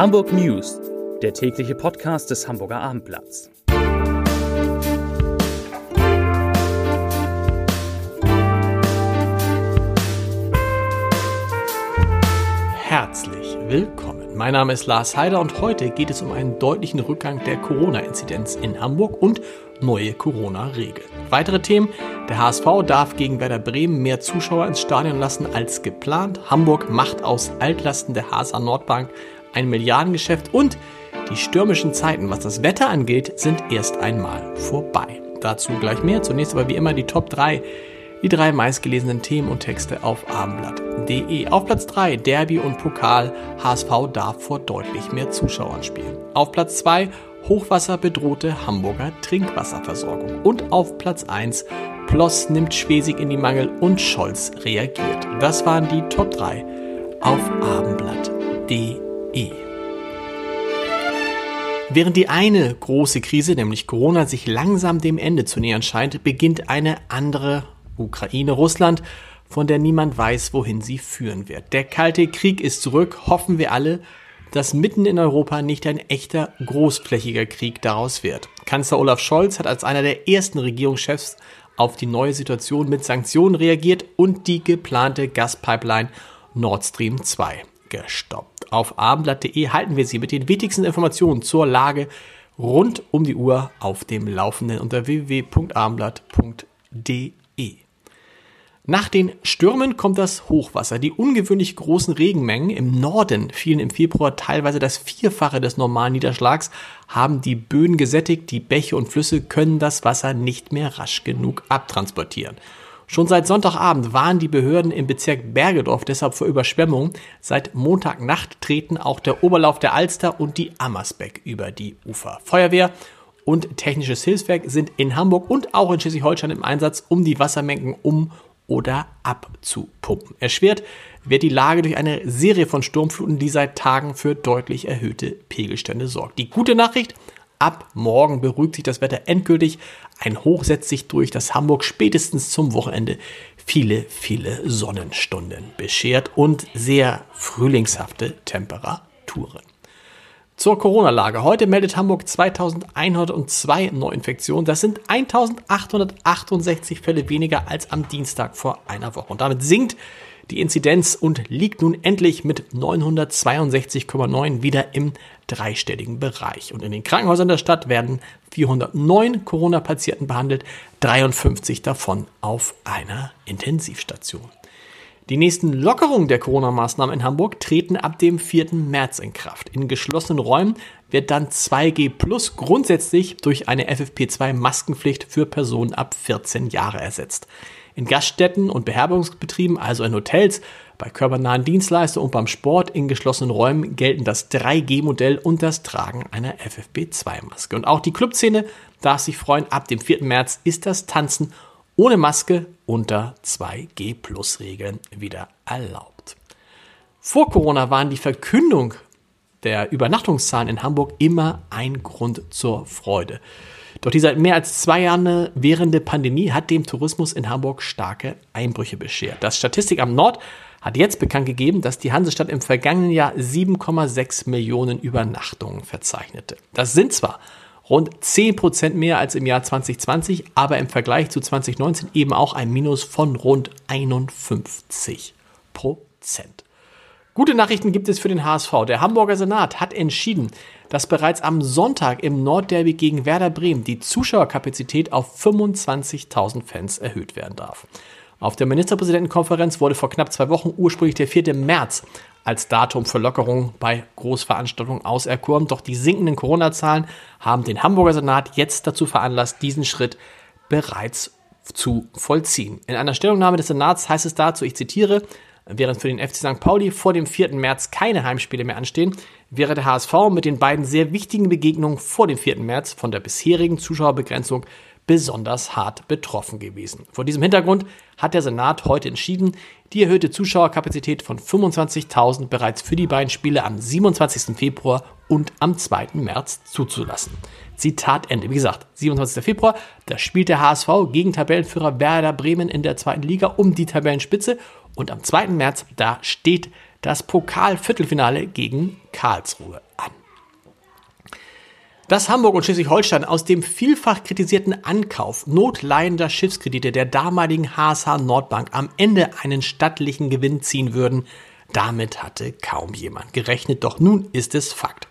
Hamburg News, der tägliche Podcast des Hamburger Abendblatts. Herzlich willkommen. Mein Name ist Lars Heider und heute geht es um einen deutlichen Rückgang der Corona-Inzidenz in Hamburg und neue Corona-Regeln. Weitere Themen. Der HSV darf gegen Werder Bremen mehr Zuschauer ins Stadion lassen als geplant. Hamburg macht aus Altlasten der HSA Nordbank ein Milliardengeschäft und die stürmischen Zeiten, was das Wetter angeht, sind erst einmal vorbei. Dazu gleich mehr. Zunächst aber wie immer die Top 3 die drei meistgelesenen Themen und Texte auf abendblatt.de. Auf Platz 3 Derby und Pokal. HSV darf vor deutlich mehr Zuschauern spielen. Auf Platz 2 Hochwasser bedrohte Hamburger Trinkwasserversorgung. Und auf Platz 1 Ploss nimmt Schwesig in die Mangel und Scholz reagiert. Das waren die Top 3 auf abendblatt.de. Während die eine große Krise, nämlich Corona, sich langsam dem Ende zu nähern scheint, beginnt eine andere Ukraine, Russland, von der niemand weiß, wohin sie führen wird. Der Kalte Krieg ist zurück, hoffen wir alle, dass mitten in Europa nicht ein echter großflächiger Krieg daraus wird. Kanzler Olaf Scholz hat als einer der ersten Regierungschefs auf die neue Situation mit Sanktionen reagiert und die geplante Gaspipeline Nord Stream 2 gestoppt. Auf abendblatt.de halten wir Sie mit den wichtigsten Informationen zur Lage rund um die Uhr auf dem Laufenden unter www.abendblatt.de. Nach den Stürmen kommt das Hochwasser. Die ungewöhnlich großen Regenmengen im Norden fielen im Februar teilweise das Vierfache des normalen Niederschlags, haben die Böden gesättigt, die Bäche und Flüsse können das Wasser nicht mehr rasch genug abtransportieren. Schon seit Sonntagabend waren die Behörden im Bezirk Bergedorf deshalb vor Überschwemmungen. Seit Montagnacht treten auch der Oberlauf der Alster und die Ammersbeck über die Ufer. Feuerwehr und technisches Hilfswerk sind in Hamburg und auch in Schleswig-Holstein im Einsatz, um die Wassermengen um oder abzupumpen. Erschwert wird die Lage durch eine Serie von Sturmfluten, die seit Tagen für deutlich erhöhte Pegelstände sorgt. Die gute Nachricht, ab morgen beruhigt sich das Wetter endgültig. Ein Hoch setzt sich durch, das Hamburg spätestens zum Wochenende viele, viele Sonnenstunden beschert und sehr frühlingshafte Temperaturen. Zur Corona-Lage. Heute meldet Hamburg 2102 Neuinfektionen. Das sind 1868 Fälle weniger als am Dienstag vor einer Woche. Und damit sinkt die Inzidenz und liegt nun endlich mit 962,9 wieder im dreistelligen Bereich. Und in den Krankenhäusern der Stadt werden 409 Corona-Patienten behandelt, 53 davon auf einer Intensivstation. Die nächsten Lockerungen der Corona-Maßnahmen in Hamburg treten ab dem 4. März in Kraft. In geschlossenen Räumen wird dann 2G Plus grundsätzlich durch eine FFP2-Maskenpflicht für Personen ab 14 Jahre ersetzt. In Gaststätten und Beherbergungsbetrieben, also in Hotels, bei körpernahen Dienstleistungen und beim Sport in geschlossenen Räumen gelten das 3G-Modell und das Tragen einer FFP2-Maske. Und auch die Clubszene darf sich freuen, ab dem 4. März ist das Tanzen ohne Maske unter 2G-Plus-Regeln wieder erlaubt. Vor Corona waren die Verkündung der Übernachtungszahlen in Hamburg immer ein Grund zur Freude. Doch die seit mehr als zwei Jahren währende Pandemie hat dem Tourismus in Hamburg starke Einbrüche beschert. Das Statistikamt Nord hat jetzt bekannt gegeben, dass die Hansestadt im vergangenen Jahr 7,6 Millionen Übernachtungen verzeichnete. Das sind zwar rund 10% mehr als im Jahr 2020, aber im Vergleich zu 2019 eben auch ein Minus von rund 51%. Gute Nachrichten gibt es für den HSV. Der Hamburger Senat hat entschieden, dass bereits am Sonntag im Nordderby gegen Werder Bremen die Zuschauerkapazität auf 25.000 Fans erhöht werden darf. Auf der Ministerpräsidentenkonferenz wurde vor knapp zwei Wochen ursprünglich der 4. März als Datum für Lockerung bei Großveranstaltungen auserkoren. Doch die sinkenden Corona-Zahlen haben den Hamburger Senat jetzt dazu veranlasst, diesen Schritt bereits zu vollziehen. In einer Stellungnahme des Senats heißt es dazu, ich zitiere, während für den FC St. Pauli vor dem 4. März keine Heimspiele mehr anstehen, wäre der HSV mit den beiden sehr wichtigen Begegnungen vor dem 4. März von der bisherigen Zuschauerbegrenzung besonders hart betroffen gewesen. Vor diesem Hintergrund hat der Senat heute entschieden, die erhöhte Zuschauerkapazität von 25.000 bereits für die beiden Spiele am 27. Februar und am 2. März zuzulassen. Zitat Ende. Wie gesagt, 27. Februar, da spielt der HSV gegen Tabellenführer Werder Bremen in der zweiten Liga um die Tabellenspitze und am 2. März, da steht das Pokal-Viertelfinale gegen Karlsruhe an. Dass Hamburg und Schleswig-Holstein aus dem vielfach kritisierten Ankauf notleidender Schiffskredite der damaligen HSH Nordbank am Ende einen stattlichen Gewinn ziehen würden, damit hatte kaum jemand gerechnet, doch nun ist es Fakt.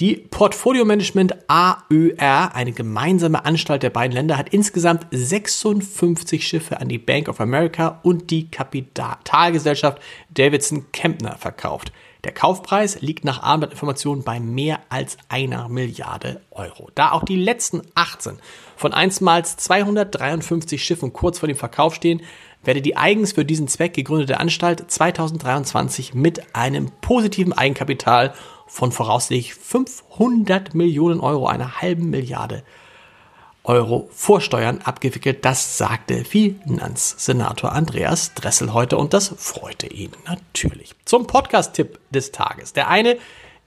Die Portfolio Management AÖR, eine gemeinsame Anstalt der beiden Länder, hat insgesamt 56 Schiffe an die Bank of America und die Kapitalgesellschaft Davidson Kempner verkauft. Der Kaufpreis liegt nach Abendinformationen bei mehr als einer Milliarde Euro. Da auch die letzten 18 von einstmals 253 Schiffen kurz vor dem Verkauf stehen, werde die eigens für diesen Zweck gegründete Anstalt 2023 mit einem positiven Eigenkapital von voraussichtlich 500 Millionen Euro, einer halben Milliarde Euro Vorsteuern abgewickelt. Das sagte Finanzsenator Andreas Dressel heute und das freute ihn natürlich. Zum Podcast-Tipp des Tages. Der eine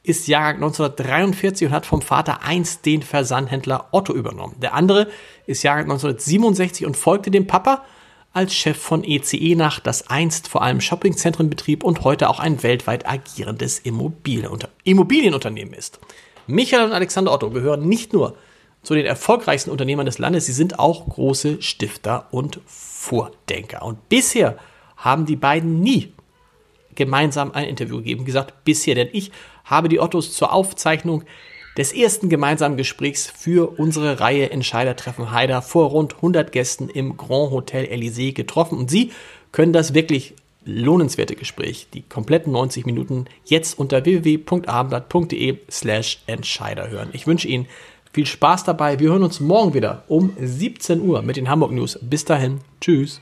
ist Jahrgang 1943 und hat vom Vater einst den Versandhändler Otto übernommen. Der andere ist Jahrgang 1967 und folgte dem Papa als Chef von ECE e nach, das einst vor allem Shoppingzentren betrieb und heute auch ein weltweit agierendes Immobilienunternehmen ist. Michael und Alexander Otto gehören nicht nur zu den erfolgreichsten Unternehmern des Landes, sie sind auch große Stifter und Vordenker. Und bisher haben die beiden nie gemeinsam ein Interview gegeben, gesagt bisher, denn ich habe die Ottos zur Aufzeichnung des ersten gemeinsamen Gesprächs für unsere Reihe Entscheidertreffen Haider vor rund 100 Gästen im Grand Hotel Elysée getroffen. Und Sie können das wirklich lohnenswerte Gespräch, die kompletten 90 Minuten, jetzt unter www.abendblatt.de slash Entscheider hören. Ich wünsche Ihnen viel Spaß dabei. Wir hören uns morgen wieder um 17 Uhr mit den Hamburg News. Bis dahin. Tschüss.